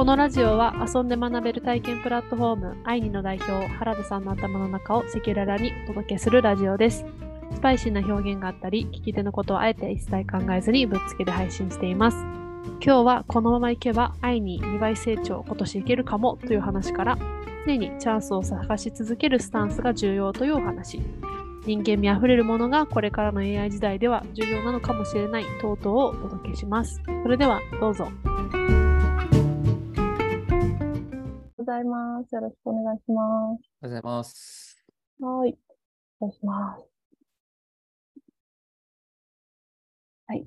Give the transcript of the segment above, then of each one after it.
このラジオは遊んで学べる体験プラットフォームアイニの代表原田さんの頭の中を赤裸々にお届けするラジオです。スパイシーな表現があったり、聞き手のことをあえて一切考えずにぶっつけで配信しています。今日はこのままいけばアイニ2倍成長今年いけるかもという話から常にチャンスを探し続けるスタンスが重要というお話人間味あふれるものがこれからの AI 時代では重要なのかもしれない等々をお届けしますそれではどうぞざいますよろしくお願いしますおはようございます。はいお願いしますはい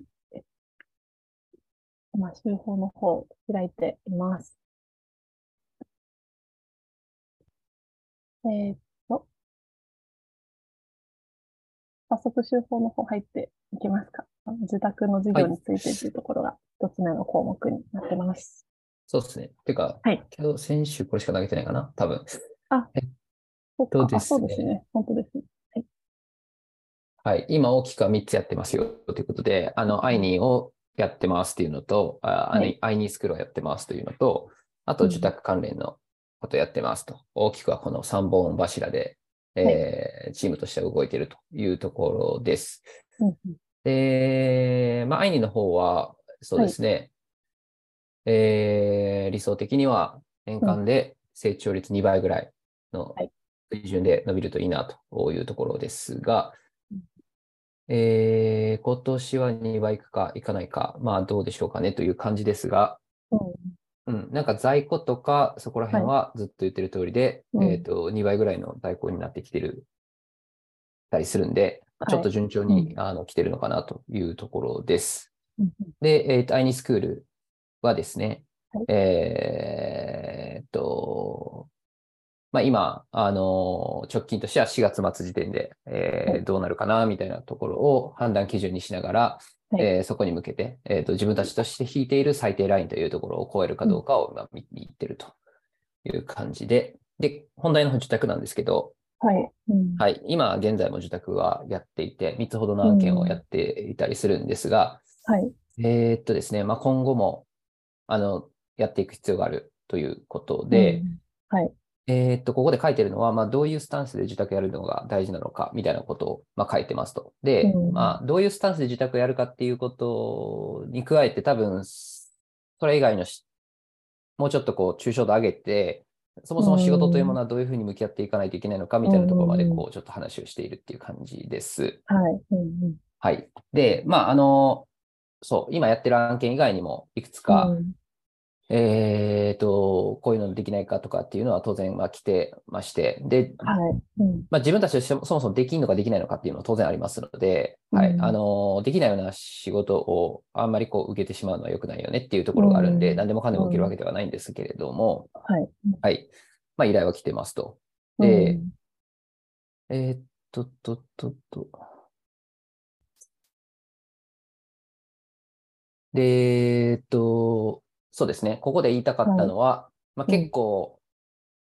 今、集法の方を開いています。えーっと、早速集法の方入っていきますか。自宅の授業についてというところが一つ目の項目になってます。そうですね。てか、はい今日先週これしか投げてないかな？多分。あ、そうですねそうですね。本当ですね。はい。今大きくは3つやってますよということで、あの、アイニーをやってますっていうのと、はいイアイニースクールをやってますというのと、あとうん受託関連のことをやってますと。大きくはこの3本柱で、えーチームとしては動いているというところです。うんうんで、まあ、アイニーの方は、そうですね、えー理想的には年間で成長率2倍ぐらいのはい。水準で伸びるといいなというところですがうん、えー今年は2倍いくかいかないか、まあどうでしょうかねという感じですが、うん。うん、なんか在庫とかそこら辺はずっと言ってる通りで、うん。えっと、2倍ぐらいの在庫になってきてる、たりするんで、はいちょっと順調に、うあの来てるのかなというところです。うんで、えっと、アイニスクールはですね、はい。えーっと、まあ今、あの、直近としては4月末時点で、えーはい。どうなるかな、みたいなところを判断基準にしながら、はい。えーそこに向けて、えーっと、自分たちとして引いている最低ラインというところを超えるかどうかを今見に行ってるという感じで、で、本題の受託なんですけど、はい。うん。はい、今現在も受託はやっていて、3つほどの案件をやっていたりするんですが、はい。えーっとですね、まあ、今後も、あの、やっていく必要があるということで、うんはい。えーっと、ここで書いてるのは、まあ、どういうスタンスで受託やるのが大事なのか、みたいなことを、まあ、書いてますと。で、うんまあ、どういうスタンスで受託やるかっていうことに加えて、多分、それ以外のし、もうちょっとこう、抽象度上げて、そもそも仕事というものはどういうふうに向き合っていかないといけないのか、みたいなところまで、うんこう、ちょっと話をしているっていう感じです。はい。うんうんはい。で、まあ、あの、そう、今やってる案件以外にも、いくつか、うんえっと、こういうのできないかとかっていうのは当然、まあ、来てまして、で、はい。うんまあ、自分たちとしてもそもそもできるのかできないのかっていうのは当然ありますので、はい。うんあの、できないような仕事をあんまりこう受けてしまうのは良くないよねっていうところがあるんで、うん何でもかんでも受けるわけではないんですけれども、はい。はい。まあ、依頼は来てますと。うんで、えーっと、と、と、と。で、えーっと、そうですね。ここで言いたかったのは、まあ、うん。結構、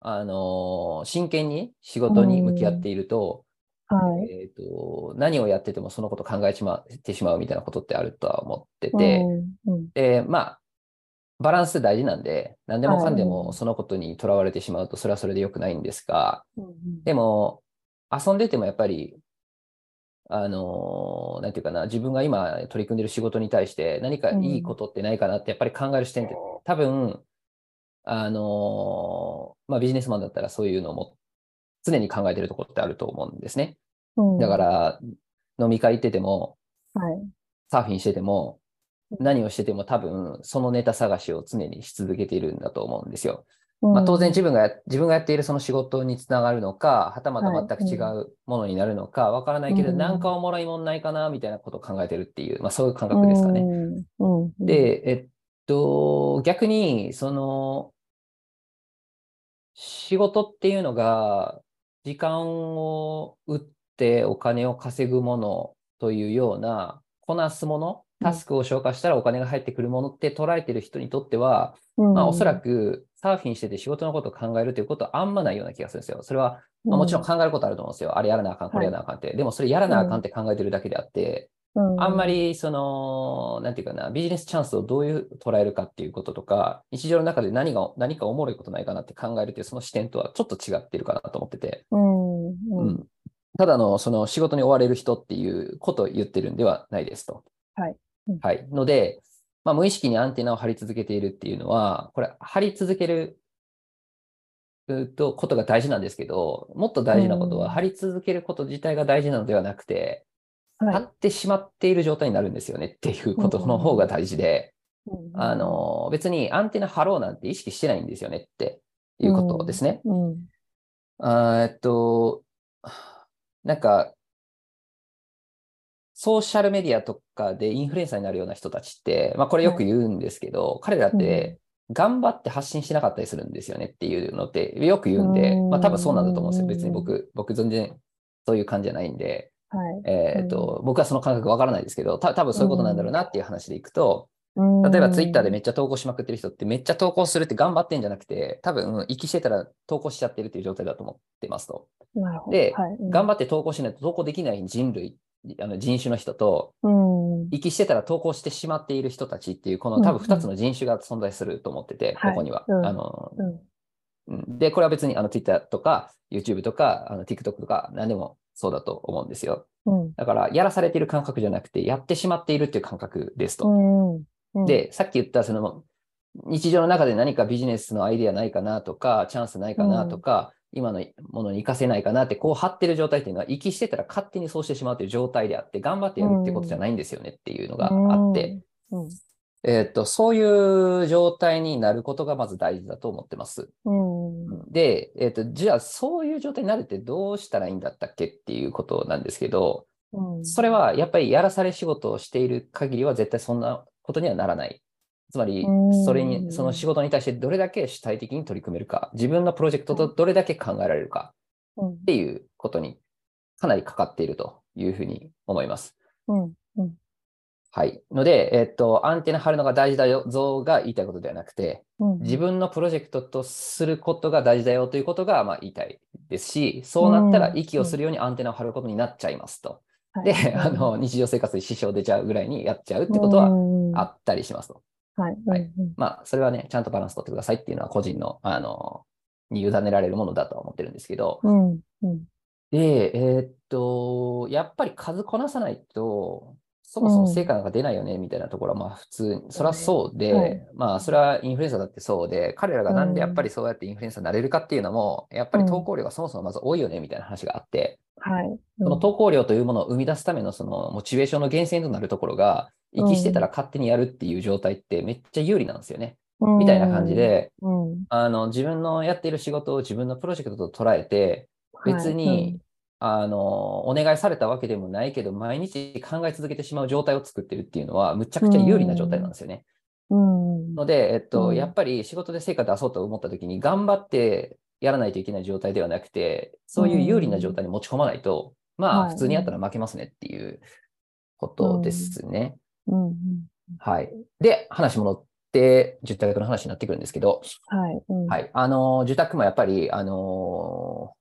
あのー真剣に仕事に向き合っていると、はい。えーっと、何をやっててもそのこと考えちまってしまうみたいなことってあるとは思ってて、うん。うん。で、まあ、バランス大事なんで、何でもかんではい。もそのことにとらわれてしまうと、それはそれで良くないんですが、うんうん。でも、遊んでてもやっぱり、あのーなんていうかな、自分が今取り組んでる仕事に対して何かいいことってないかなってやっぱり考える視点って多分、あのーまあビジネスマンだったらそういうのも常に考えてるところってあると思うんですね。うんだから、飲み会行ってても、はい。サーフィンしてても、うん何をしてても多分そのネタ探しを常にし続けているんだと思うんですよ。うん。まあ、当然自分がや自分がやっているその仕事につながるのか、はたまたはい。全く違うものになるのかわからないけど、うん。なんかおもろいもんないかなみたいなことを考えてるっていう、まあ、そういう感覚ですかね。うん。うん。で、えっと、逆に、その、仕事っていうのが、時間を打ってお金を稼ぐものというような、こなすもの、タスクを消化したらお金が入ってくるものって捉えてる人にとっては、うん。まあ、おそらくサーフィンしてて仕事のことを考えるということはあんまないような気がするんですよ。それは、まあ、もちろん考えることあると思うんですよ。あれやらなあかん、これやらなあかんって。でもそれやらなあかんって考えてるだけであって、あんまり、その、なんていうかな、ビジネスチャンスをどういう捉えるかっていうこととか、日常の中で何が、何かおもろいことないかなって考えるっていう、その視点とはちょっと違ってるかなと思ってて。うん。ううん。ん。ただの、その仕事に追われる人っていうことを言ってるんではないですと。はいうんはい。ので、まあ、無意識にアンテナを張り続けているっていうのは、これ、張り続けるとことが大事なんですけど、もっと大事なことは、うん張り続けること自体が大事なのではなくて、はい。張ってしまっている状態になるんですよねっていうことの方が大事で、うんあ、の、別にアンテナ張ろうなんて意識してないんですよねっていうことですね。えっと、なんか、ソーシャルメディアとかでインフルエンサーになるような人たちって、まあこれよく言うんですけど、彼らって頑張って発信しなかったりするんですよねっていうのってよく言うんで、うん。まあ多分そうなんだと思うんですよ。別に僕、僕全然そういう感じじゃないんで、はい。えっと、僕はその感覚わからないですけど、た多分そういうことなんだろうなっていう話でいくと、うん。例えばツイッターでめっちゃ投稿しまくってる人ってめっちゃ投稿するって頑張ってんじゃなくて、多分息してたら投稿しちゃってるっていう状態だと思ってますと。ではい、頑張って投稿しないと投稿できない人類、あの人種の人と、うん。息してたら投稿してしまっている人たちっていう、この多分2つの人種が存在すると思ってて、はいここには。うんあので、これは別にあの Twitter とか YouTube とかあの TikTok とか何でもそうだと思うんですよ。うん。だから、やらされている感覚じゃなくて、やってしまっているっていう感覚ですと。で、さっき言ったその日常の中で何かビジネスのアイデアないかなとか、チャンスないかなとか、今のものに活かせないかなって、こう張ってる状態っていうのは、息してたら勝手にそうしてしまうという状態であって、頑張ってやるってことじゃないんですよねっていうのがあって、うん。えーっと、そういう状態になることがまず大事だと思ってます。うん。で、えーっと、じゃあそういう状態になるってどうしたらいいんだったっけっていうことなんですけど、うん。それはやっぱりやらされ仕事をしている限りは絶対そんなことにはならない。つまりうん、それに、その仕事に対してどれだけ主体的に取り組めるか、自分のプロジェクトとどれだけ考えられるかうんっ。ていうことにかなりかかっているというふうに思います。うん。うん。はい。ので、えっと、アンテナ張るのが大事だよ、像が言いたいことではなくて、うん。自分のプロジェクトとすることが大事だよということが、まあ、言いたいですし、そうなったらうん息をするようにアンテナを張ることになっちゃいますと。はいで、あの、日常生活に支障出ちゃうぐらいにやっちゃうってことはあったりしますと。はい。はいうんまあ、それはね、ちゃんとバランス取ってくださいっていうのは個人の、あの、に委ねられるものだとは思ってるんですけど、うん。うん。で、えーっと、やっぱり数こなさないと、そもそも成果なんか出ないよね、みたいなところは、まあ普通に、それはそうで、はいまあそれはインフルエンサーだってそうで、彼らがなんでやっぱりそうやってインフルエンサーになれるかっていうのも、やっぱり投稿量がそもそもまず多いよね、みたいな話があって、はい。その投稿量というものを生み出すためのそのモチベーションの源泉となるところが、息してたら勝手にやるっていう状態ってめっちゃ有利なんですよね。うん、みたいな感じで、うん、あの、自分のやっている仕事を自分のプロジェクトと捉えて、別に、あの、お願いされたわけでもないけど、毎日考え続けてしまう状態を作ってるっていうのは、むちゃくちゃ有利な状態なんですよね。うん、ので、えっと、うん。やっぱり仕事で成果出そうと思った時に、頑張ってやらないといけない状態ではなくて、そういう有利な状態に持ち込まないと、まあ、はい。普通にやったら負けますねっていうことですね。うん、うん、はい。で、話戻って、受託の話になってくるんですけど、はい、うん、はい。あの、受託もやっぱり、あの、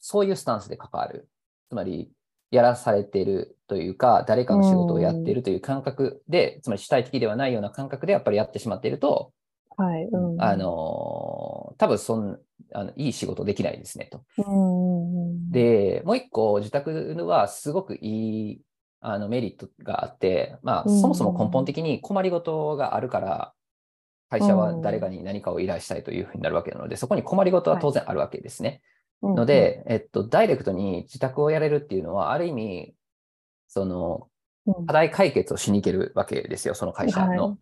そういうスタンスで関わる。つまり、やらされているというか、誰かの仕事をやっているという感覚で、つまり主体的ではないような感覚でやっぱりやってしまっていると、はい、うん、あの、多分そんあのいい仕事できないですねと。うん、で、もう一個、受託はすごくいいあのメリットがあって、まあ、うんそもそも根本的に困りごとがあるから、会社は誰かに何かを依頼したいというふうになるわけなので、そこに困りごとは当然あるわけですね。うん、ので、えっと、ダイレクトに自宅をやれるっていうのは、ある意味、その、うん、課題解決をしに行けるわけですよ、その会社の。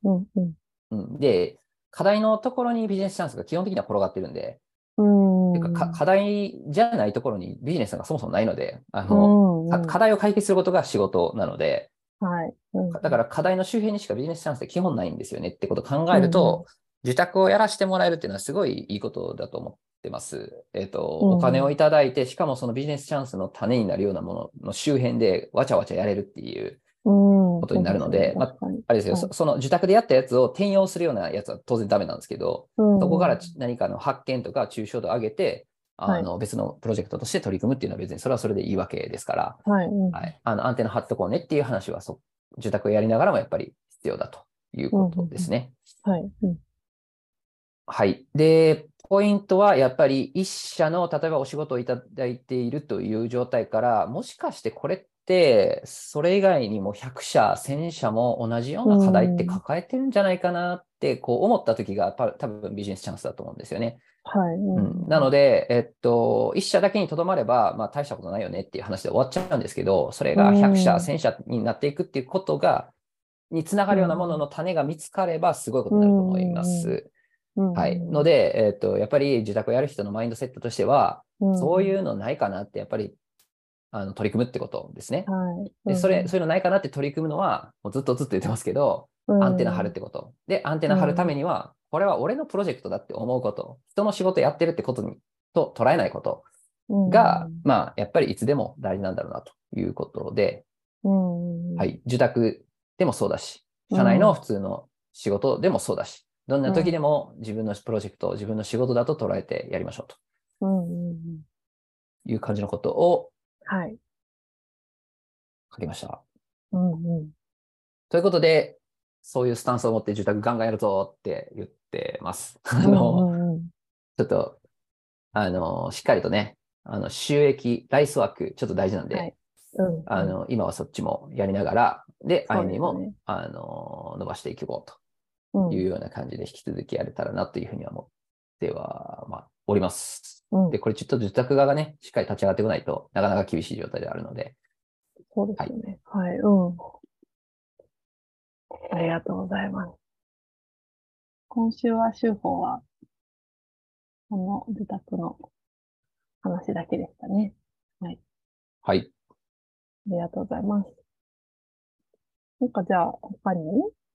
で、課題のところにビジネスチャンスが基本的には転がってるんで、うん、てかか課題じゃないところにビジネスがそもそもないので、あの、うん、か課題を解決することが仕事なので、はい、うん、だから課題の周辺にしかビジネスチャンスって基本ないんですよねってことを考えると、受託をやらせてもらえるっていうのはすごいいいことだと思ってます。えっ、と、うん。お金をいただいて、しかもそのビジネスチャンスの種になるようなものの周辺でわちゃわちゃやれるっていう、こことになるのでまああれですよ、はい。そその受託でやったやつを転用するようなやつは当然ダメなんですけど、う。んそこからち何かの発見とか抽象度を上げて、あの別のプロジェクトとして取り組むっていうのは別にそれはそれでいいわけですから、はい、うん、はい、あのアンテナ張っとこうねっていう話はそ受託をやりながらもやっぱり必要だということですね。はい。うん。はい。で、ポイントはやっぱり一社の例えばお仕事をいただいているという状態から、もしかしてこれって、それ以外にも100社、1000社も同じような課題って抱えてるんじゃないかなってこう思った時がパ多分ビジネスチャンスだと思うんですよね。はい。ううん、なので、えっと、1社だけにとどまれば、まあ、大したことないよねっていう話で終わっちゃうんですけど、それが100社、うん1000社になっていくっていうことが、につながるようなものの種が見つかれば、すごいことになると思います。うんはい。ので、えっと、やっぱり自宅をやる人のマインドセットとしては、そういうのないかなって、やっぱり、あの取り組むってことですね。はい。で、それ、そういうのないかなって取り組むのは、もうずっとずっと言ってますけど、アンテナ張るってこと。で、アンテナ張るためには、これは俺のプロジェクトだって思うこと、人の仕事やってるってことに、と捉えないこととが、まあ、やっぱりいつでも大事なんだろうなということで、うん、はい。受託でもそうだし、社内の普通の仕事でもそうだし、どんな時でも自分のプロジェクト、自分の仕事だと捉えてやりましょうとうんうんうん。いう感じのことをはい。書きました。うんうん。ということで、そういうスタンスを持って受託ガンガンやるぞって言ってます。あうんの、うんうんちょっと、あの、しっかりとね、あの、収益、ライスワーク、ちょっと大事なんで、はいうん。あの、今はそっちもやりながら、で、そうですね愛にも、あの、伸ばしていこううん、というような感じで引き続きやれたらなというふうには思っては、まあ、おります。うんで、これちょっと受託側がね、しっかり立ち上がってこないとなかなか厳しい状態であるので、そうですよね。はい。うん。ありがとうございます。今週は週報は、この自宅の話だけでしたね。はい。ありがとうございます。なんかじゃあ、他に、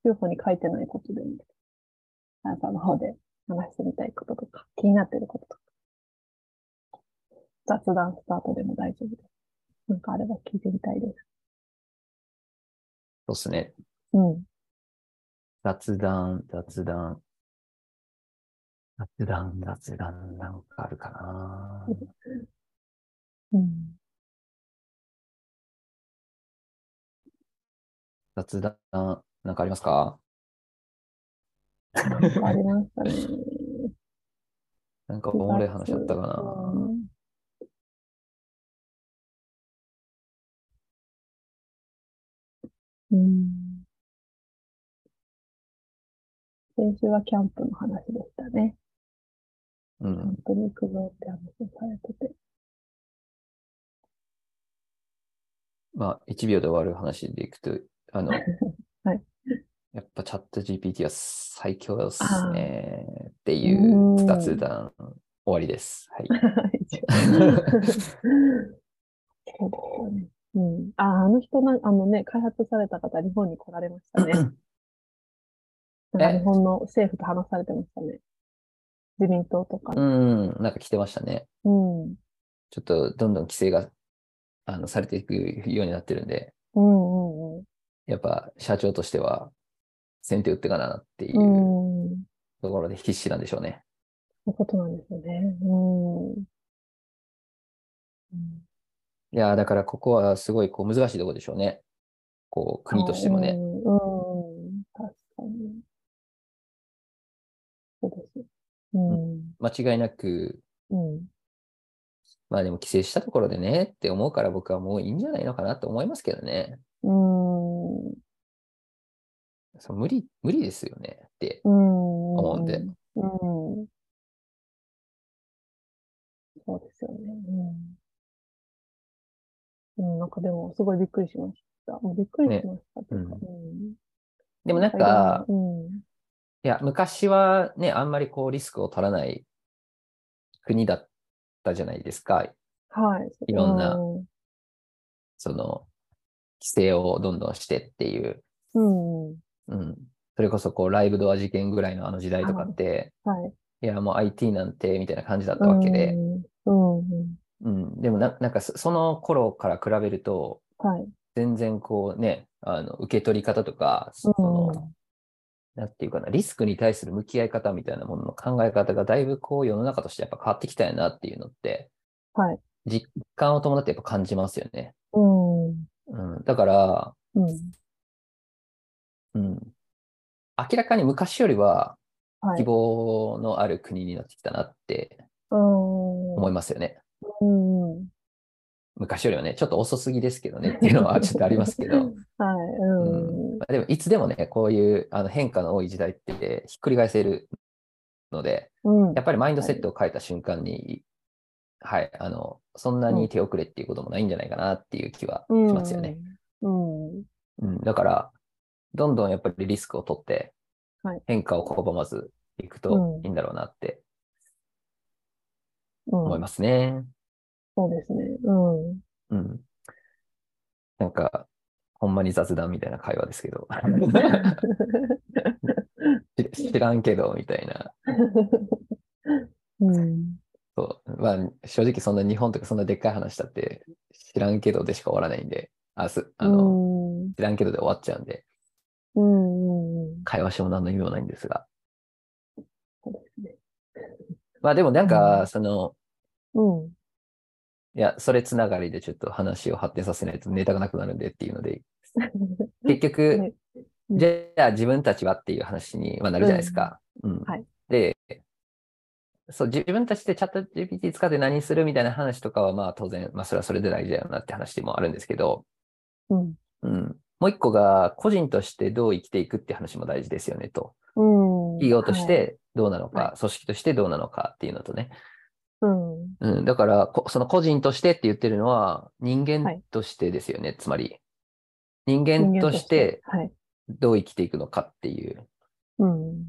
週報に書いてないことでも、あなたの方で話してみたいこととか、気になってることとか、雑談スタートでも大丈夫です。なんかあれば聞いてみたいです。そうですね。うん。雑談、雑談。雑談、雑談、なんかあるかな。うん。雑談、なんかありますか？ありましたね。なんかおもろい話あったかな。うんうん。先週はキャンプの話でしたね。キャンうん。プに行くぞって話をされてて。まあ、1秒で終わる話でいくと、あの、はいやっぱチャット GPT は最強ですね。っていううん雑談終わりです。はい。そうですよね。うん。あ、あの人な、あのね、開発された方、日本に来られましたね。なんか日本の政府と話されてましたね。自民党とかうね。ん、なんか来てましたね。うん。ちょっとどんどん規制があのされていくようになってるんで、うんうんやっぱ社長としては先手打ってかなっていう。ところで必死なんでしょうね。そういうことなんですよね。うん。うんいやー、だからここはすごいこう難しいところでしょうね。こう国としてもね。うん。うん。確かに。そうです。うん。間違いなく、うん。まあでも規制したところでねって思うから僕はもういいんじゃないのかなと思いますけどね。うん。そう無理、無理ですよねってうん。思うんで。うん。そうですよね。うん。うん、なんかでも、すごいびっくりしました。もうびっくりしましたっていうん。でもなんか、うん。いや、昔はね、あんまりこうリスクを取らない国だったじゃないですか。はい。いろんなうん。その、規制をどんどんしてっていう。うん。うん。それこそこうライブドア事件ぐらいのあの時代とかって、はい。いや、もう IT なんてみたいな感じだったわけで、うん。うん。うん。でもな、なんかそその頃から比べると、はい。全然こうね、あの、受け取り方とか、その、なんていうかな、リスクに対する向き合い方みたいなものの考え方がだいぶこう世の中としてやっぱ変わってきたよなっていうのって、はい。実感を伴ってやっぱ感じますよね。うん。うん。だから、うん。うん。明らかに昔よりははい。希望のある国になってきたなってうん。思いますよね。うん。はい。昔よりはね、ちょっと遅すぎですけどねっていうのはちょっとありますけど、うん。まあでもいつでもね、こういうあの変化の多い時代ってひっくり返せるので、うん。やっぱりマインドセットを変えた瞬間に、はい、あの、そんなに手遅れっていうこともないんじゃないかなっていう気はしますよね。うん。うん、だから、どんどんやっぱりリスクを取ってはい、変化を拒まずいくといいんだろうなってうん。思いますね。そうですね。うん。うん。なんか、ほんまに雑談みたいな会話ですけど、知 知らんけど、みたいな。うん。そう。まあ、正直そんな日本とかそんなでっかい話だって、知らんけどでしか終わらないんで、あ、す、あの、うん。知らんけどで終わっちゃうんで、うん。会話しても何の意味もないんですが。まあでもなんうか、んその、うん。いや、それつながりでちょっと話を発展させないとネタがなくなるんでっていうので、結局、じゃあ自分たちはっていう話にまあなるじゃないですか。うんはいで、そう、自分たちでチャット GPT 使って何するみたいな話とかはまあ当然、まあそれはそれで大事だよなって話でもあるんですけど、うん。うん。もう一個が個人としてどう生きていくって話も大事ですよねと。うん。企業としてどうなのか、は組織としてどうなのかっていうのとね。うん。うん、だからこ、その個人としてって言ってるのは人は間いとしてですよね。つまり、人間としてはい。どう生きていくのかっていううん。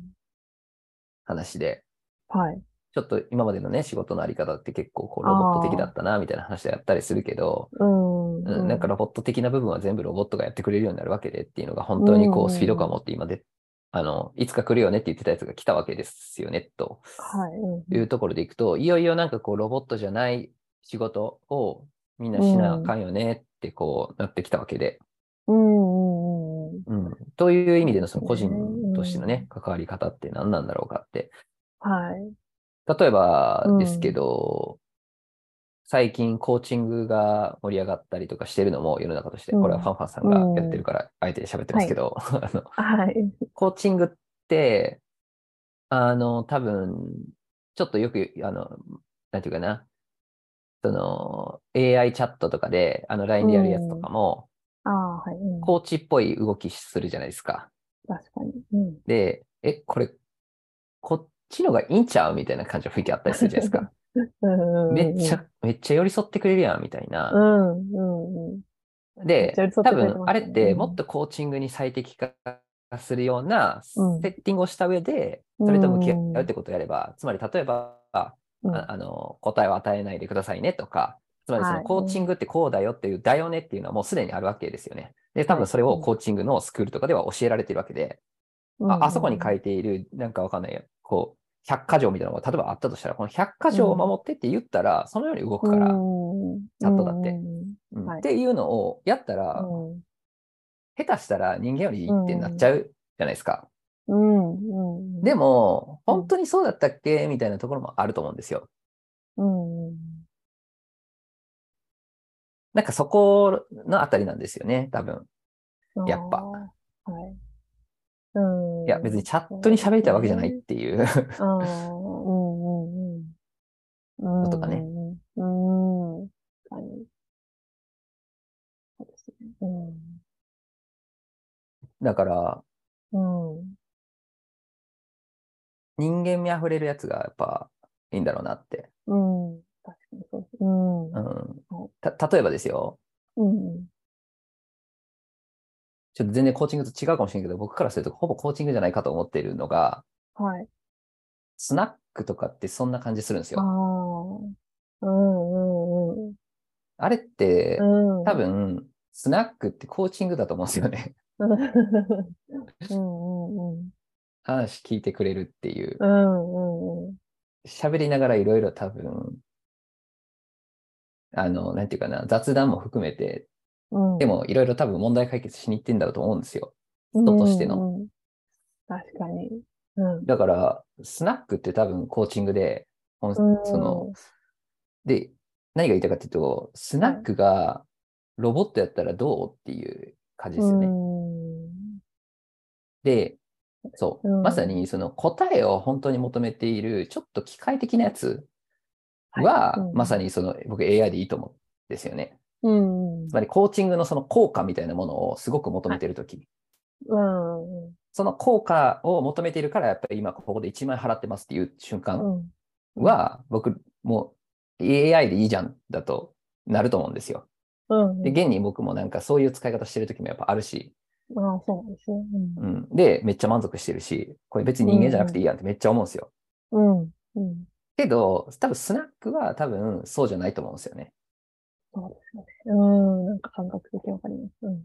話で、はい。ちょっと今までのね、仕事のあり方って結構こうロボット的だったな、みたいな話でやったりするけど、うん。うん、なんかロボット的な部分は全部ロボットがやってくれるようになるわけでっていうのが本当にこうスピード感を持って今で、あの、いつか来るよねって言ってたやつが来たわけですよね、とはい。うんいうところでいくと、いよいよなんかこうロボットじゃない仕事をみんなしなあかんよねってこうなってきたわけで、うん。うん。うん、という意味でのその個人うんとしてのね、関わり方って何なんだろうかって。はい。例えばですけど、最近コーチングが盛り上がったりとかしてるのも世の中として、うんこれはファンファンさんがやってるから、あえて喋ってますけど、あのはい。コーチングって、あの、多分、ちょっとよく、あの、なんていうかな、その、AI チャットとかで、あの、LINE でやるやつとかも、ああ、はい。うんコーチっぽい動きするじゃないですか。確かに。うん。で、え、これ、こっちのがいいんちゃうみたいな感じの雰囲気あったりするじゃないですか。うん。めっちゃ、めっちゃ寄り添ってくれるやん、みたいな。うん。うん。うん。めっで多分あれってもっとコーチングに最適化するようなセうんッティングをした上で、それと向き合うってことをやれば、つまり例えば、うんああの答えを与えないでくださいねとか、つまりそはいのコーチングってこうだよっていう、だよねっていうのはもうすでにあるわけですよね。で、多分それをコーチングのスクールとかでは教えられてるわけで、ああそこに書いいている、なんかわかんない、こう、百科条みたいなのが例えばあったとしたら、この百科条を守ってって言ったら、そのように動くから、チチャットだってうんはいっていうのをやったら、うん。下手したら人間よりいいってなっちゃうじゃないですか。うん。うん。でも、うん本当にそうだったっけみたいなところもあると思うんですよ。うん。なんかそこのあたりなんですよね、多分。うん。やっぱ。はい。うん。いや、別にチャットに喋りたいわけじゃないっていう。うん。うん。うん。うん。うん。とかねうん。うん。だから、うん。人間味あふれるやつがやっぱいいんだろうなって。うん。確かにそう。うん。うん、た例えばですよ、うん。ちょっと全然コーチングと違うかもしれないけど、僕からするとほぼコーチングじゃないかと思っているのが、はい。スナックとかってそんな感じするんですああ。よ。うん。うん。うん。あれって、うん。多分、スナックってコーチングだと思うんですよね。うん。うん。うん。話聞いてくれるっていう。うん。うん。喋りながらいろいろ多分、あの、なんていうかな、雑談も含めて、うん。でもいろいろ多分問題解決しに行ってんだろうと思うんですよ。人としてのうんうん。確かに。うん。だから、スナックって多分コーチングで、うんその、で、何が言いたいかっていうと、スナックがロボットやったらどうっていう感じですよね。うんで、そう、うんまさにその答えを本当に求めている、ちょっと機械的なやつは、はいうんまさにその僕 AI でいいと思うんですよね。うん。つまりコーチングのその効果みたいなものをすごく求めているとき、うん。うん。その効果を求めているから、やっぱり今ここで1万円払ってますっていう瞬間うん。は、僕もう AI でいいじゃんだとなると思うんですよ。うん。で、現に僕もなんかそういう使い方してるときもやっぱあるし、ああ、そうですね。うん。で、めっちゃ満足してるし、これ別に人間じゃなくていいやんってめっちゃ思うんですよ。うん。うん。うん。けど、多分スナックは多分そうじゃないと思うんですよね。そうですよね。うん。なんか感覚的にわかります。うん。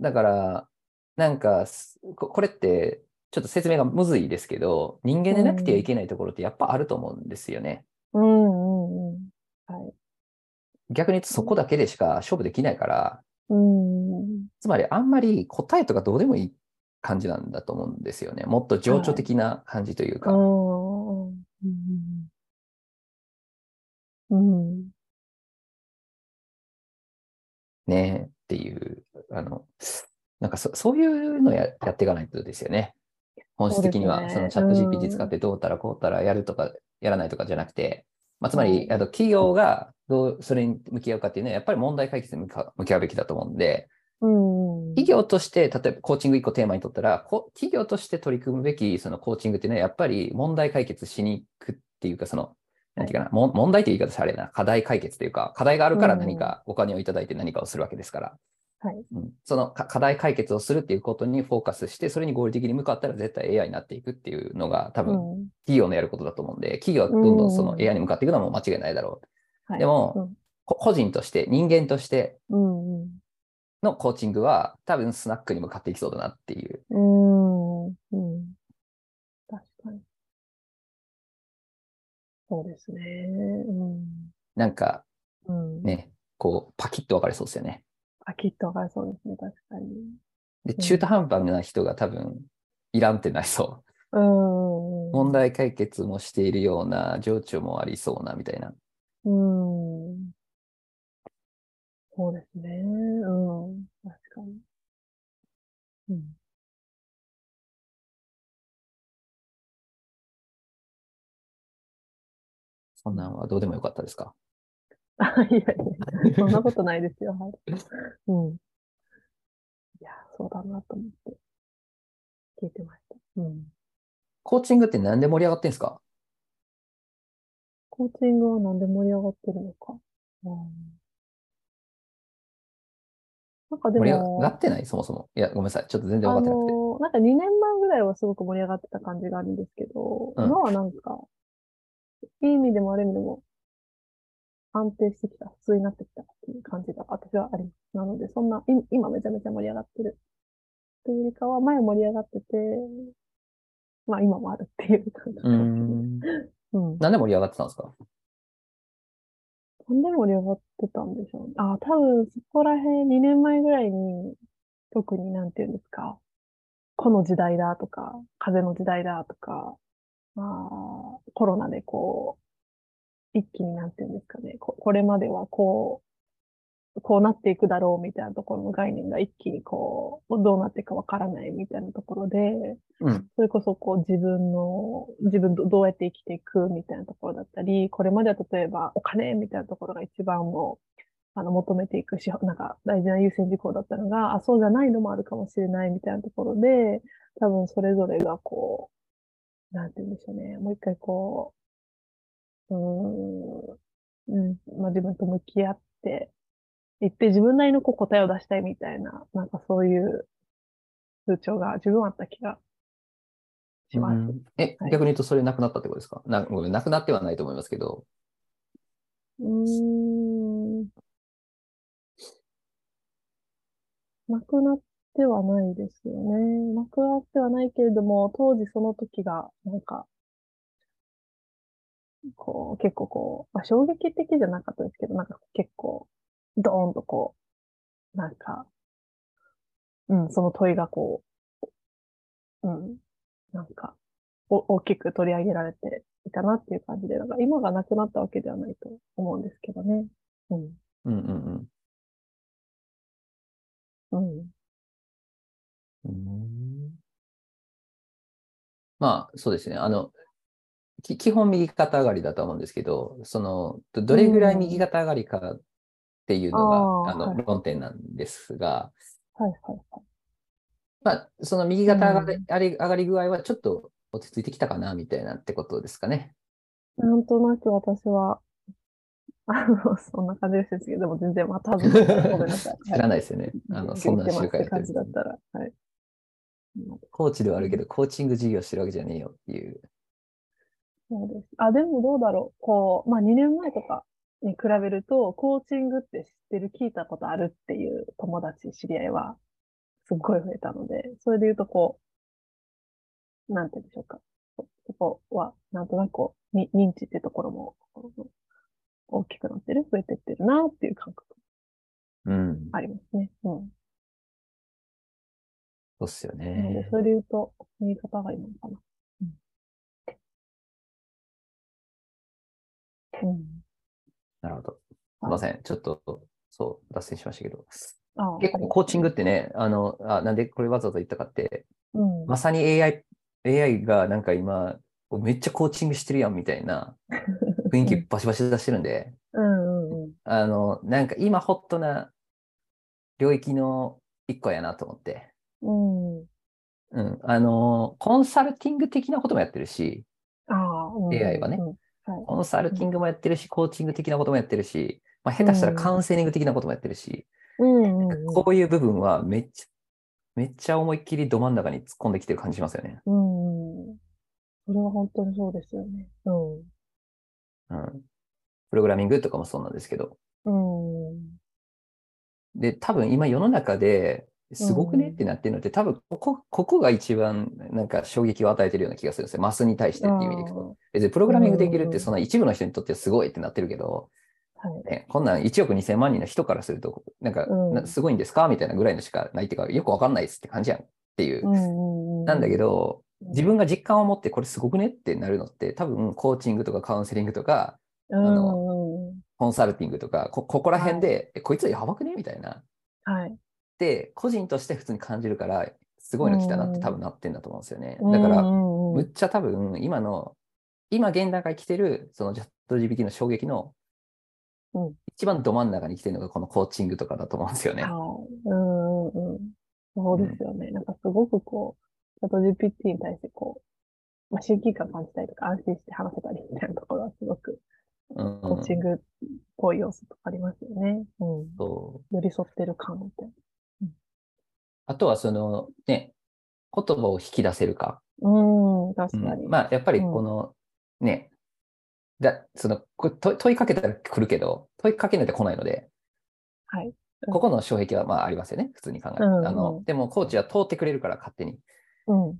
だから、なんか、すここれって、ちょっと説明がむずいですけど、人間でなくてはいけないところってやっぱあると思うんですよね。うん。うん。うん。はい。逆に言うとそこだけでしか勝負できないから、うん。つまりあんまり答えとかどうでもいい感じなんだと思うんですよね。もっと情緒的な感じというか。うん。うん。うん。ねっていう、あの、なんかそそういうのややっていかないとですよね。本質的には、そのチャットうん GPT 使ってどうたらこうたらやるとか、やらないとかじゃなくて、まあ、つまり、はいあと企業がどうそれに向き合うかっていうのは、やっぱり問題解決に向か向き合うべきだと思うんで、うん。企業として、例えばコーチング1個テーマにとったら、こ企業として取り組むべきそのコーチングっていうのは、やっぱり問題解決しに行くっていうか、その、なんていうかな、も問題っていう言い方されるな、課題解決というか、課題があるから何かお金をいただいて何かをするわけですから、はい。うん、そのか課題解決をするっていうことにフォーカスして、それに合理的に向かったら絶対 AI になっていくっていうのが多分うん。企業のやることだと思うんで、企業はどんどんそのうん AI に向かっていくのはもう間違いないだろう。はい。でもこ個人として、人間としてうん。うん。のコーチングは多分スナックに向かっていきそうだなっていう。うん。ですね。うん。なんかうん。ね、こうパキッと分かれそうですよね。あ、きっとわかりそうですね。確かに。で、うん中途半端な人が多分いらんってなりそう。うん。問題解決もしているような情緒もありそうなみたいな。うん。そうですね。うん。確かに。うん。そんなんはどうでもよかったですか？あ、いやいや、そんなことないですよ。はい。うん。いや、そうだなと思って聞いてました。うん。コーチングって何で盛り上がってんですか？コーチングはなんで盛り上がってるのか。うん。なんかで盛り上も、がってない？そもそも。いや、ごめんなさい。ちょっと全然あ分かってなくて。の、なんか2年前ぐらいはすごく盛り上がってた感じがあるんですけど、うん今はなんか、いい意味でも悪い意味でも安定してきた、普通になってきたっていう感じが私はあります。なので、そんな、い今めちゃめちゃ盛り上がってるっていうよりかは、前盛り上がってて、まあ今もあるっていう感じうーん。うん。なんで盛り上がってたんですか？なんで盛り上がってたんでしょうね。あ、多分そこら辺2年前ぐらいに、特になんていうんですか、この時代だとか、風の時代だとか、まあ、コロナでこう、一気になんていうんですかね、ここれまではこう、こうなっていくだろうみたいなところの概念が一気にこう、どうなっていくかわからないみたいなところで、うん。それこそこう自分の、自分どどうやって生きていくみたいなところだったり、これまでは例えばお金みたいなところが一番もう、あの、求めていくし、なんか大事な優先事項だったのが、あ、そうじゃないのもあるかもしれないみたいなところで、多分それぞれがこう、なんて言うんでしょうね。もう一回こう、うーん、うん、まあ自分と向き合って、いって自分なりのこう答えを出したいみたいな、なんかそういう風潮が自分はあった気がします。うんえ、はい逆に言うとそれなくなったってことですか？なごめんなくなってはないと思いますけど。うーん。なくなってはないですよね。なくなってはないけれども、当時その時が、なんか、こう、結構こう、まあ、衝撃的じゃなかったですけど、なんか結構、ドーンとこう、なんか、うん、その問いがこう、うん、なんか、お大きく取り上げられていたなっていう感じで、なんか今がなくなったわけではないと思うんですけどね。うん。うんうんうん。うん。うんまあ、そうですね。あの、き基本右肩上がりだと思うんですけど、その、どどれぐらい右肩上がりかっていうのが、あの、あーはい論点なんですが、はいはいはい。まあ、その右肩上がり,、上がり具合はちょっと落ち着いてきたかな、みたいなってことですかね。なんとなく私は、あの、そんな感じですけど、でも全然またごめんなさい。知らないですよね。あの、そんな知って知るかやってだっる。たら。はい。コーチではあるけど、コーチング事業してるわけじゃねえよっていう。そうです。あ、でもどうだろう。こう、まあ2年前とかに比べると、コーチングって知ってる、聞いたことあるっていう友達、知り合いは、すっごい増えたので、それで言うとこう、なんて言うんでしょうか。そそこは、なんとなくこう、に認知っていうところも、大きくなってる、増えてってるなっていう感覚うん。ありますね。うん。そうっすよなので、ねそ。れで言うと、右肩上がりなのかな。うん。うん。なるほど。すいません。ちょっと、そう、脱線しましたけど。ああ結構コーチングってね、あの、あ、なんでこれわざわざ言ったかって、うん。まさに AI、AI がなんか今、めっちゃコーチングしてるやんみたいな 雰囲気バシバシ出してるんで、うんうんうん。あの、なんか今ホットな領域の一個やなと思って。うん。うん。あの、コンサルティング的なこともやってるし、うん AI はねうんはい。コンサルティングもやってるし、コーチング的なこともやってるし、まあ、下手したらカウンセリング的なこともやってるし、うんうんうん。こういう部分はめっちゃ、めっちゃ思いっきりど真ん中に突っ込んできてる感じしますよね。うんうん。それは本当にそうですよね。うん。うん。プログラミングとかもそうなんですけど。うん。で、多分今世の中ですごくね？うんってなってるのって、多分ここ、ここが一番なんか衝撃を与えてるような気がするんですよ。マスに対してっていう意味でいくと。別にプログラミングできるってその一部の人にとってはすごいってなってるけど、はい。ね、こんなん1億2000万人の人からすると、なんか、すごいんですか？みたいなぐらいのしかないっていうか、よくわかんないですって感じやんっていう。なんだけど、うん自分が実感を持ってこれすごくねってなるのって、多分コーチングとかカウンセリングとか、うんうんうん。コンサルティングとか、こここら辺で、えこいつはやばくね？みたいな。はい。で、個人として普通に感じるから、すごいの来たなって多分なってんだと思うんですよね。うんだから、むっちゃ多分、今の、今現段階来てる、そのチャット GPT の衝撃のうん、一番ど真ん中に来てるのがこのコーチングとかだと思うんですよね。はい。うんうんうん。そうですよね。なんかすごくこう、チャット GPT に対してこう、まあ、親近感感じたりとか安心して話せたりみたいなところはすごくうんコーチングっぽい要素とかありますよね。うん。そう寄り添ってる感みたいあとはそのね、言葉を引き出せるか。な。うん、確うんかに。まあ、やっぱりこの、ね、だそのこ問問いかけたら来るけど、問いかけないと来ないので、はい。うんここの障壁はまあありますよね、普通に考えるうんうんあのでも、コーチは通ってくれるから、勝手に。うん。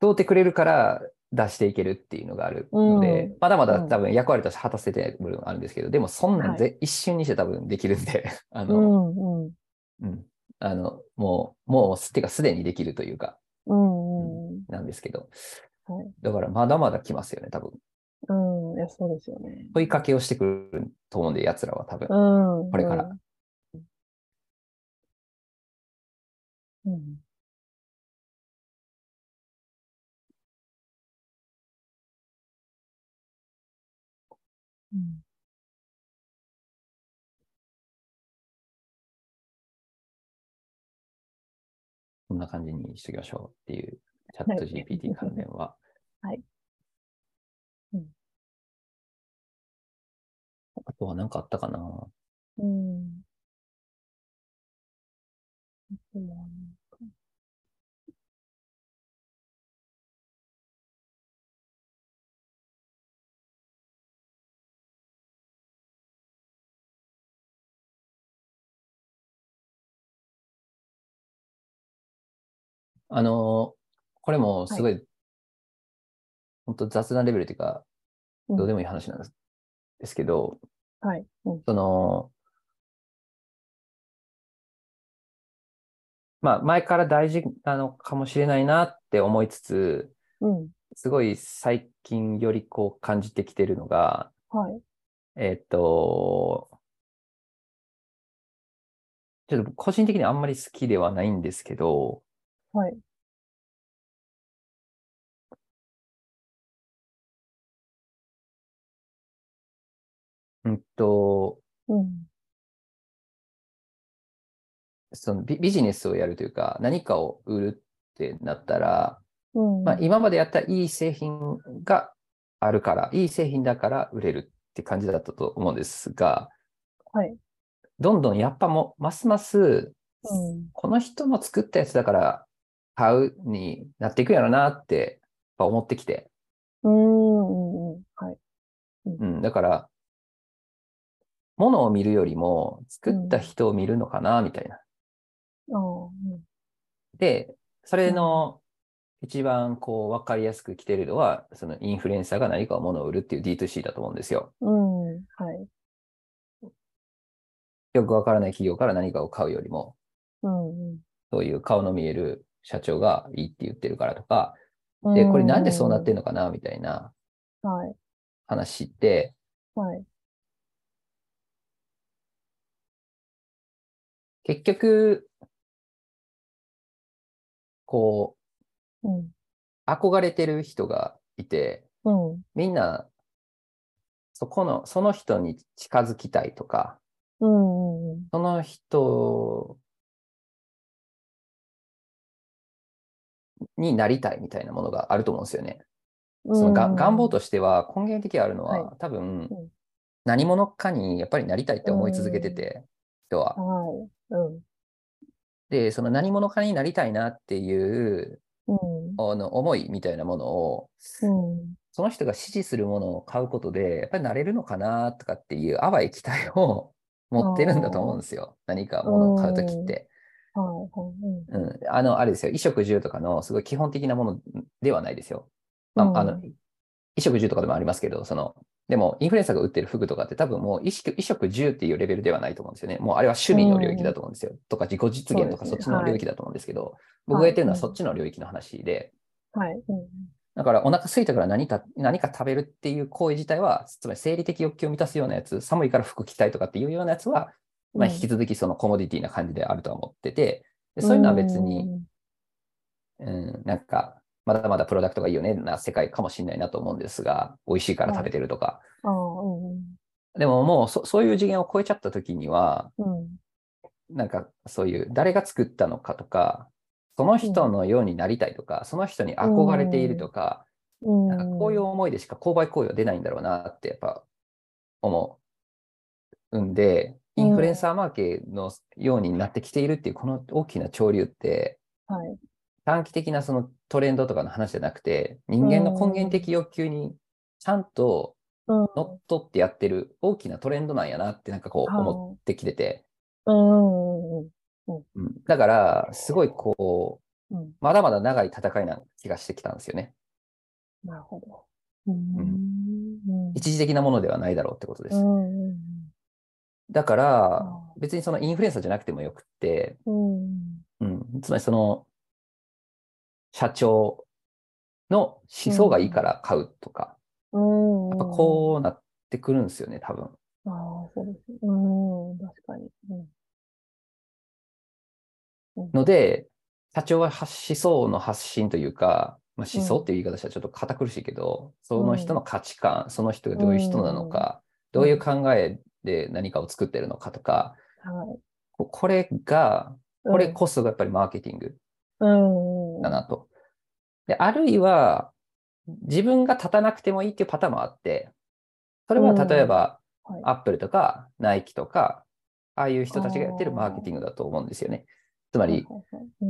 通ってくれるから出していけるっていうのがあるので、うんまだまだうん多分役割として果たせてない部分あるんですけど、でもそんなんぜ、一瞬にして多分できるんで、あうの、ん、うん。うん、あの、もう、もう、すてかすでにできるというか、うん、うん。なんですけど、はい。だからまだまだ来ますよね、多分。うん。いや、そうですよね。問いかけをしてくると思うんで、奴らは多分。うん。これから。うん。んな感じにしときましょうっていう、チャット GPT 関連は。はい。うんあとは何かあったかな？うん。あの、これもすごい、本当雑談レベルというか、うんどうでもいい話なんですですけど、はい。うん。その、まあ、前から大事なのかもしれないなって思いつつ、うん。すごい最近よりこう感じてきてるのが、はい。えっと、ちょっと個人的にあんまり好きではないんですけど、はい。うんと、そのビビジネスをやるというか、何かを売るってなったら、うまあ、今までやったいい製品があるから、いい製品だから売れるって感じだったと思うんですが、はい。どんどんやっぱも、ますます、うん。この人の作ったやつだから買うになっていくんやろなってやっぱ思ってきて、うん。うん。うんはい。うん、だから、ものを見るよりも作った人を見るのかなみたいな。で、それの一番こう分かりやすく来てるのは、そのインフルエンサーが何かを物を売るっていう D2C だと思うんですよ。うん。はい。よくわからない企業から何かを買うよりも、うん。そういう顔の見える社長がいいって言ってるからとか、で、これなんでそうなってんのかなみたいなはい。話って、はい。結局、こうん。う、憧れてる人がいて、うん。みんな、そこの、その人に近づきたいとか、うん。うん。その人になりたいみたいなものがあると思うんですよね。そのが願望としては根源的にあるのは、は多分うん何者かにやっぱりなりたいって思い続けてて、人は。はい。うん。で、その何者かになりたいなっていううん。あの思いみたいなものを、うん。その人が支持するものを買うことで、やっぱりなれるのかなとかっていう淡い期待を持ってるんだと思うんですよ。何か物を買うときって。うん。うん、あの、あれですよ。衣食住とかのすごい基本的なものではないですよ。まあ、あの、うん衣食住とかでもありますけど、その、でも、インフルエンサーが売ってる服とかって多分もう衣食衣食住っていうレベルではないと思うんですよね。もうあれは趣味の領域だと思うんですよ。とか自己実現とかそっちの領域だと思うんですけど、僕が言ってるのはそっちの領域の話で、はい。うん。だからお腹空いたから何か何か食べるっていう行為自体は、つまり生理的欲求を満たすようなやつ、寒いから服着たいとかっていうようなやつは、まあ、引き続きそのコモディティな感じであるとは思ってて、でそういうのは別に、うん、なんか、まだまだプロダクトがいいよねな世界かもしれないなと思うんですが、美味しいから食べてるとか。でももうそそういう次元を超えちゃった時には、うん。なんかそういう誰が作ったのかとか、その人のようになりたいとか、その人に憧れているとか、うん。なんかこういう思いでしか購買行為は出ないんだろうなってやっぱ思うんで、インフルエンサーマーケのようになってきているっていうこの大きな潮流って、はい。短期的なそのトレンドとかの話じゃなくて、人間の根源的欲求にちゃんとうん。乗っ取ってやってる大きなトレンドなんやなってなんかこうはい思ってきてて、だからすごいこう、うん。まだまだ長い戦いな気がしてきたんですよね。なるほど。うん。うん。一時的なものではないだろうってことです。うん。だからあ、別にそのインフルエンサーじゃなくてもよくって、うん。うん、つまりその、社長の思想がいいから買うとか、うん。やっぱこうなってくるんですよね、多分。ああ、そうです。うん。確かに。うん。ので、社長は発思想の発信というか、まあ、思想っていう言い方したらちょっと堅苦しいけど、その人の価値観、その人がどういう人なのか、どういう考えで何かを作ってるのかとか、はい。ここれが、これこそがやっぱりマーケティングうん。だなと。で、あるいは、自分が立たなくてもいいっていうパターンもあって、それは例えば、はい。アップルとか、ナイキとか、ああいう人たちがやってるマーケティングだと思うんですよね。つまり、う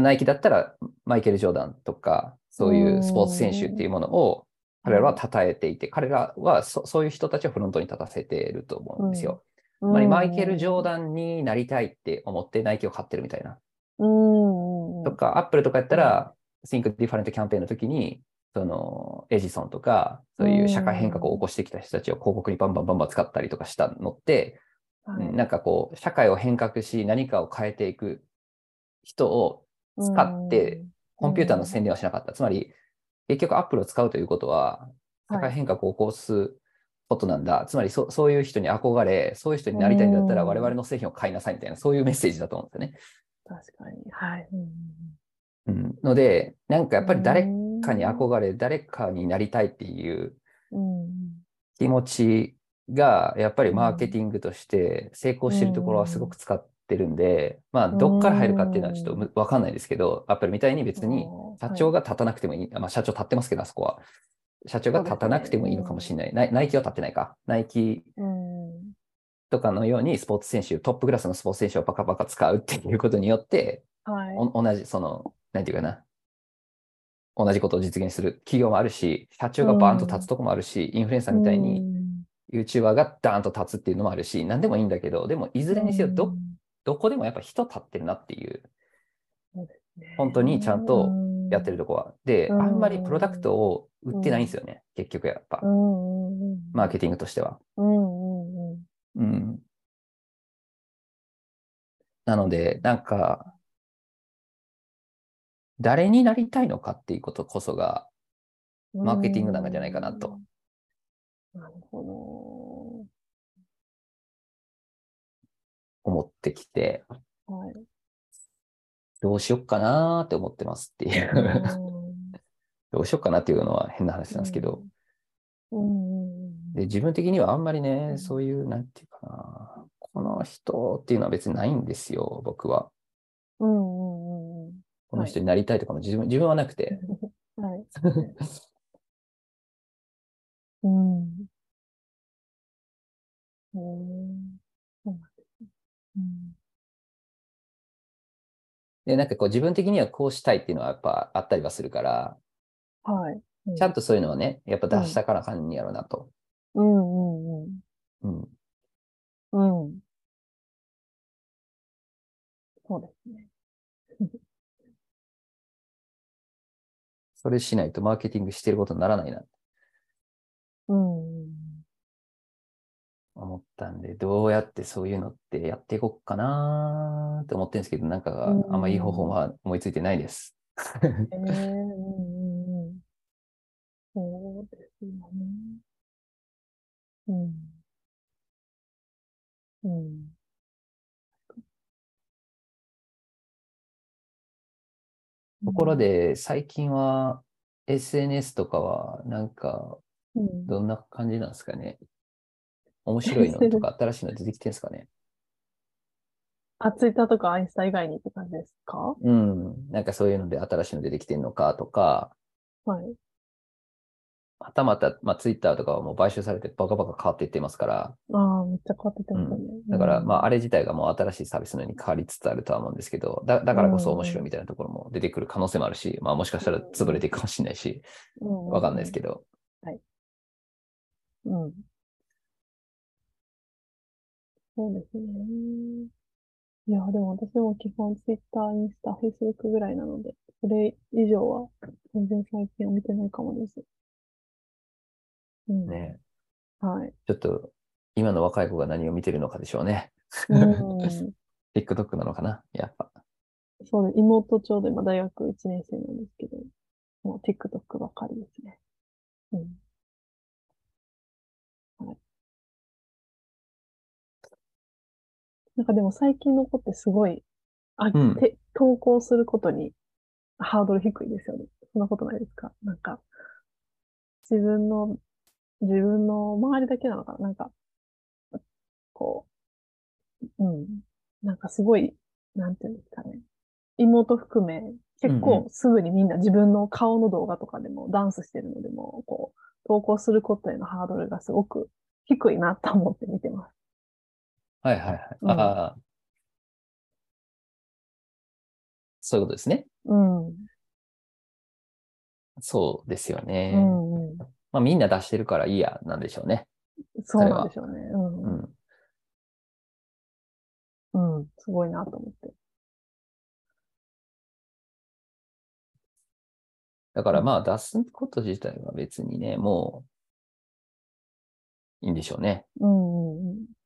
ん。ナイキだったら、マイケル・ジョーダンとか、そういうスポーツ選手っていうものを、彼らは称えていて、彼らはそそういう人たちをフロントに立たせていると思うんですよ。つまり、マイケル・ジョーダンになりたいって思ってナイキを買ってるみたいな。うん。とか、アップルとかやったら、Think Different キャンペーンの時に、その、エジソンとか、そういう社会変革を起こしてきた人たちを広告にバンバンバンバン使ったりとかしたのって、うんなんかこう、社会を変革し、何かを変えていく人を使って、コンピューターの宣伝はしなかった。つまり、結局アップルを使うということは、社会変革を起こすことなんだ。つまりそ、そういう人に憧れ、そういう人になりたいんだったら、うん我々の製品を買いなさいみたいな、そういうメッセージだと思うんですよね。確かに。はい。うん、ので、なんかやっぱり誰かに憧れ、誰かになりたいっていううん。気持ちがやっぱりマーケティングとして成功してるところはすごく使ってるんで、まあ、どっから入るかっていうのはちょっとむわかんないですけど、アップルみたいに別に社長が立たなくてもいい、まあ、社長立ってますけど、あそこは。社長が立たなくてもいいのかもしれない。ナイナイキは立ってないか。ナイキうん。とかのようにスポーツ選手、トップクラスのスポーツ選手をパカパカ使うっていうことによって、はい。お同じ、その、なんていうかな、同じことを実現する企業もあるし、社長がバーンと立つとこもあるし、インフルエンサーみたいにうん、YouTuber がダーンと立つっていうのもあるし、何でもいいんだけど、でもいずれにせよど、どこでもやっぱ人立ってるなっていう、本当にちゃんとやってるとこは。で、うんあんまりプロダクトを売ってないんですよね、結局やっぱ。マーケティングとしては。うん。なので、なんか、誰になりたいのかっていうことこそが、マーケティングなんじゃないかなと。なるほ思ってきて、ど。はい。どうしよっかなーって思ってますっていう。どうしよっかなっていうのは変な話なんですけど、で自分的にはあんまりうね、んそういう、なんていうかな、この人っていうのは別にないんですよ、僕は。うんうんうんこの人になりたいとかも自分自分はなくて。うん。はい。うんですね。うん。で、なんかこう自分的にはこうしたいっていうのはやっぱあったりはするから、はい。うちゃんとそういうのをね、やっぱ出したからかんにやろうなと。うんうんうん。うん。うん。そうですね。それしないとマーケティングしてることにならないなとうん。思ったんで、どうやってそういうのってやっていこうかなーって思ってるんですけど、なんかうんあんまいい方法は思いついてないです。そうですよね。うん。うん。ところで、最近は SNS とかはなんかうん、どんな感じなんですかね？面白いのとか新しいの出てきてるんですかね？あ、ツイッターとかアインスタ以外にって感じですか？うん。なんかそういうので新しいの出てきてるのかとか、はい。はたまた、まあ、ツイッターとかはもう買収されてバカバカ変わっていってますから、ああ、めっちゃ変わっててますよね。だから、まあ、あれ、れ自体がもう新しいサービスのように変わりつつあるとは思うんですけど、だだからこそ面白いみたいなところも出てくる可能性もあるし、まあ、もしかしたら潰れていくかもしれないし、わかんないですけど、ど。うん。そうですね。いや、でも私も基本ツイッター、インスタ、フェイスブックぐらいなので、それ以上は全然最近は見てないかもです。うん。ね、はい。ちょっと今の若い子が何を見てるのかでしょうね。うん。TikTok なのかな？やっぱ。そうです。妹ちょうど今大学1年生なんですけど、もう TikTok ばかりですね。なんかでも最近の子ってすごい、あ、うんて、投稿することにハードル低いですよね。そんなことないですか？なんか、自分の、自分の周りだけなのかな？なんか、こう、うん。なんかすごい、なんていうんですかね。妹含め、結構すぐにみんな自分の顔の動画とかでも、ダンスしてるのでも、こう、投稿することへのハードルがすごく低いなと思って見てます。はいはいはい。うんああ。そういうことですね。うん。うんそうですよね。うん。まあみんな出してるからいいや、なんでしょうね。そうなんでしょうね。う。うんん。うん。すごいなと思って。だからまあ出すこと自体は別にね、もういいんでしょうね。うんうんうん。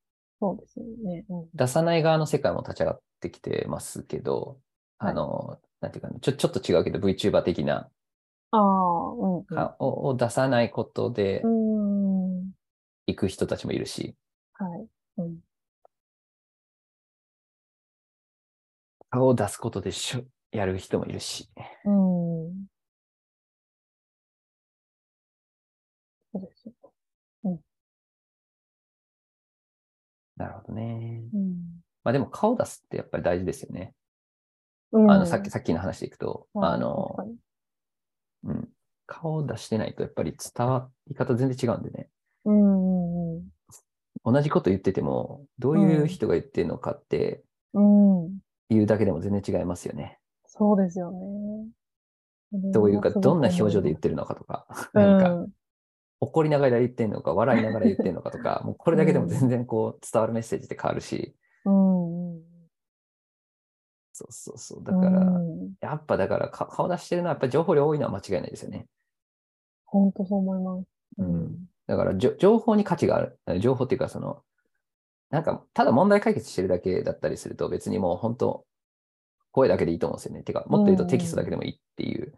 そうですよね。うん。出さない側の世界も立ち上がってきてますけど、はいあの、なんていうかな、ちょ、ちょっと違うけど VTuber 的な、ああ、うんうん。かをを出さないことでうん。行く人たちもいるし、はい。うん。顔を出すことでしょやる人もいるし。うん。なるほどね。うん。まあでも顔出すってやっぱり大事ですよね。うんあの、さっき、さっきの話でいくと、はいあのうん。顔を出してないとやっぱり伝わり方全然違うんでね。うんうん同じこと言ってても、どういう人が言ってるのかってうん。うん。いうだけでも全然違いますよね。そうですよね。どういうか、どんな表情で言ってるのかとか、なんか、うん怒りながら言ってんのか、笑いながら言ってんのかとか、もうこれだけでも全然こう伝わるメッセージって変わるし、うんうん。そうそうそう。だから、うんやっぱだからか顔出してるのはやっぱり情報量多いのは間違いないですよね。本当そう思います。うんだからじょ情報に価値がある。え情報っていうかその、なんかただ問題解決してるだけだったりすると別にもう本当声だけでいいと思うんですよね。てか、もっと言うとテキストだけでもいいっていう。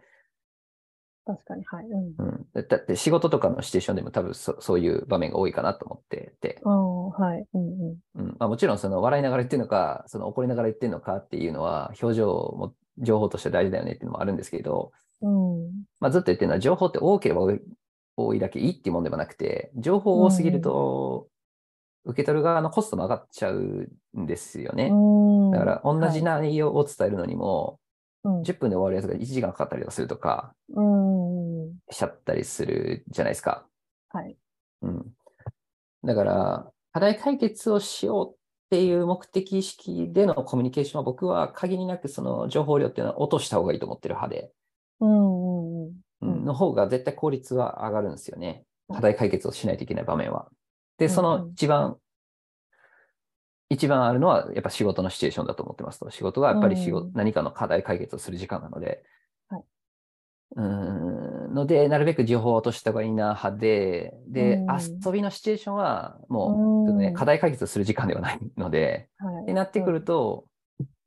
確かに、はい。うん。うん、だだって仕事とかのシチュエーションでも多分そそういう場面が多いかなと思ってて、はい。うんうん。うんまあ、もちろんその笑いながら言ってるのか、その怒りながら言ってるのかっていうのは表情も情報として大事だよねっていうのもあるんですけど、うん。まあ、ずっと言ってるのは情報って多ければ多いだけいいっていうもんでもなくて、情報多すぎると受け取る側のコストも上がっちゃうんですよね。うんだから同じはい内容を伝えるのにも、うん10分で終わるやつが1時間かかったりとかするとかうん。しちゃったりするじゃないですか。はい。うん。だから、課題解決をしようっていう目的意識でのコミュニケーションは僕は限りなくその情報量っていうのは落とした方がいいと思ってる派で、うんの方が絶対効率は上がるんですよね。はい課題解決をしないといけない場面は。で、そうんの一番、一番あるのはやっぱ仕事のシチュエーションだと思ってますと。仕事はやっぱり仕事、うん何かの課題解決をする時間なので。はいうーんので、なるべく情報を落とした方がいいな派で、で、うん遊びのシチュエーションはもう、うんね、課題解決をする時間ではないので、はい。ってなってくると、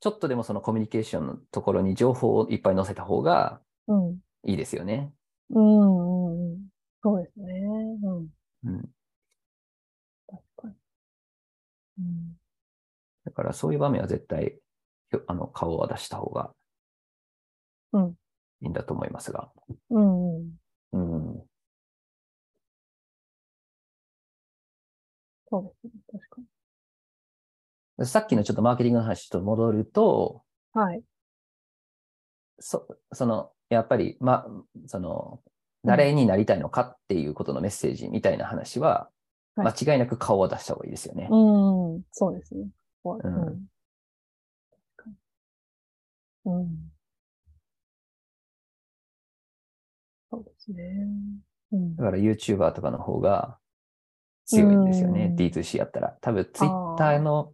ちょっとでもそのコミュニケーションのところに情報をいっぱい載せた方がうん。いいですよね。うんうんうん。そうですね。うん。うん。確かに。うん。だからそういう場面は絶対、あの、顔は出した方がうんいいんだと思いますが。うんうん。うん。そうですね。確かに。さっきのちょっとマーケティングの話と戻ると、はい。そその、やっぱり、ま、その、誰になりたいのかっていうことのメッセージみたいな話は、はい間違いなく顔を出した方がいいですよね。うん。そうですね。ううん。うん。そうですね。うんだ。から YouTuber とかの方が強いんですよね。うん D2C やったら。多分 Twitter の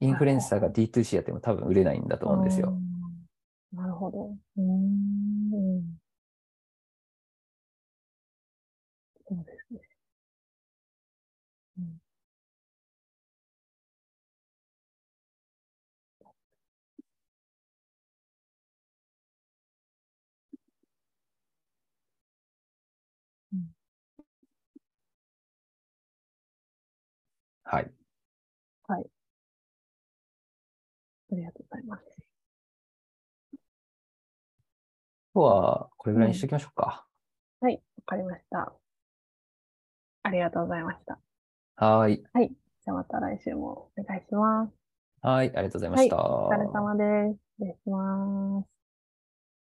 インフルエンサーが D2C やっても多分売れないんだと思うんですよ。うん。なるほど。うーん。はい。ありがとうございます。今日はこれぐらいにしときましょうか。はい、わかりました。ありがとうございました。はーい。はい。じゃあまた来週もお願いします。はい。ありがとうございました。お疲れ様です。失礼します。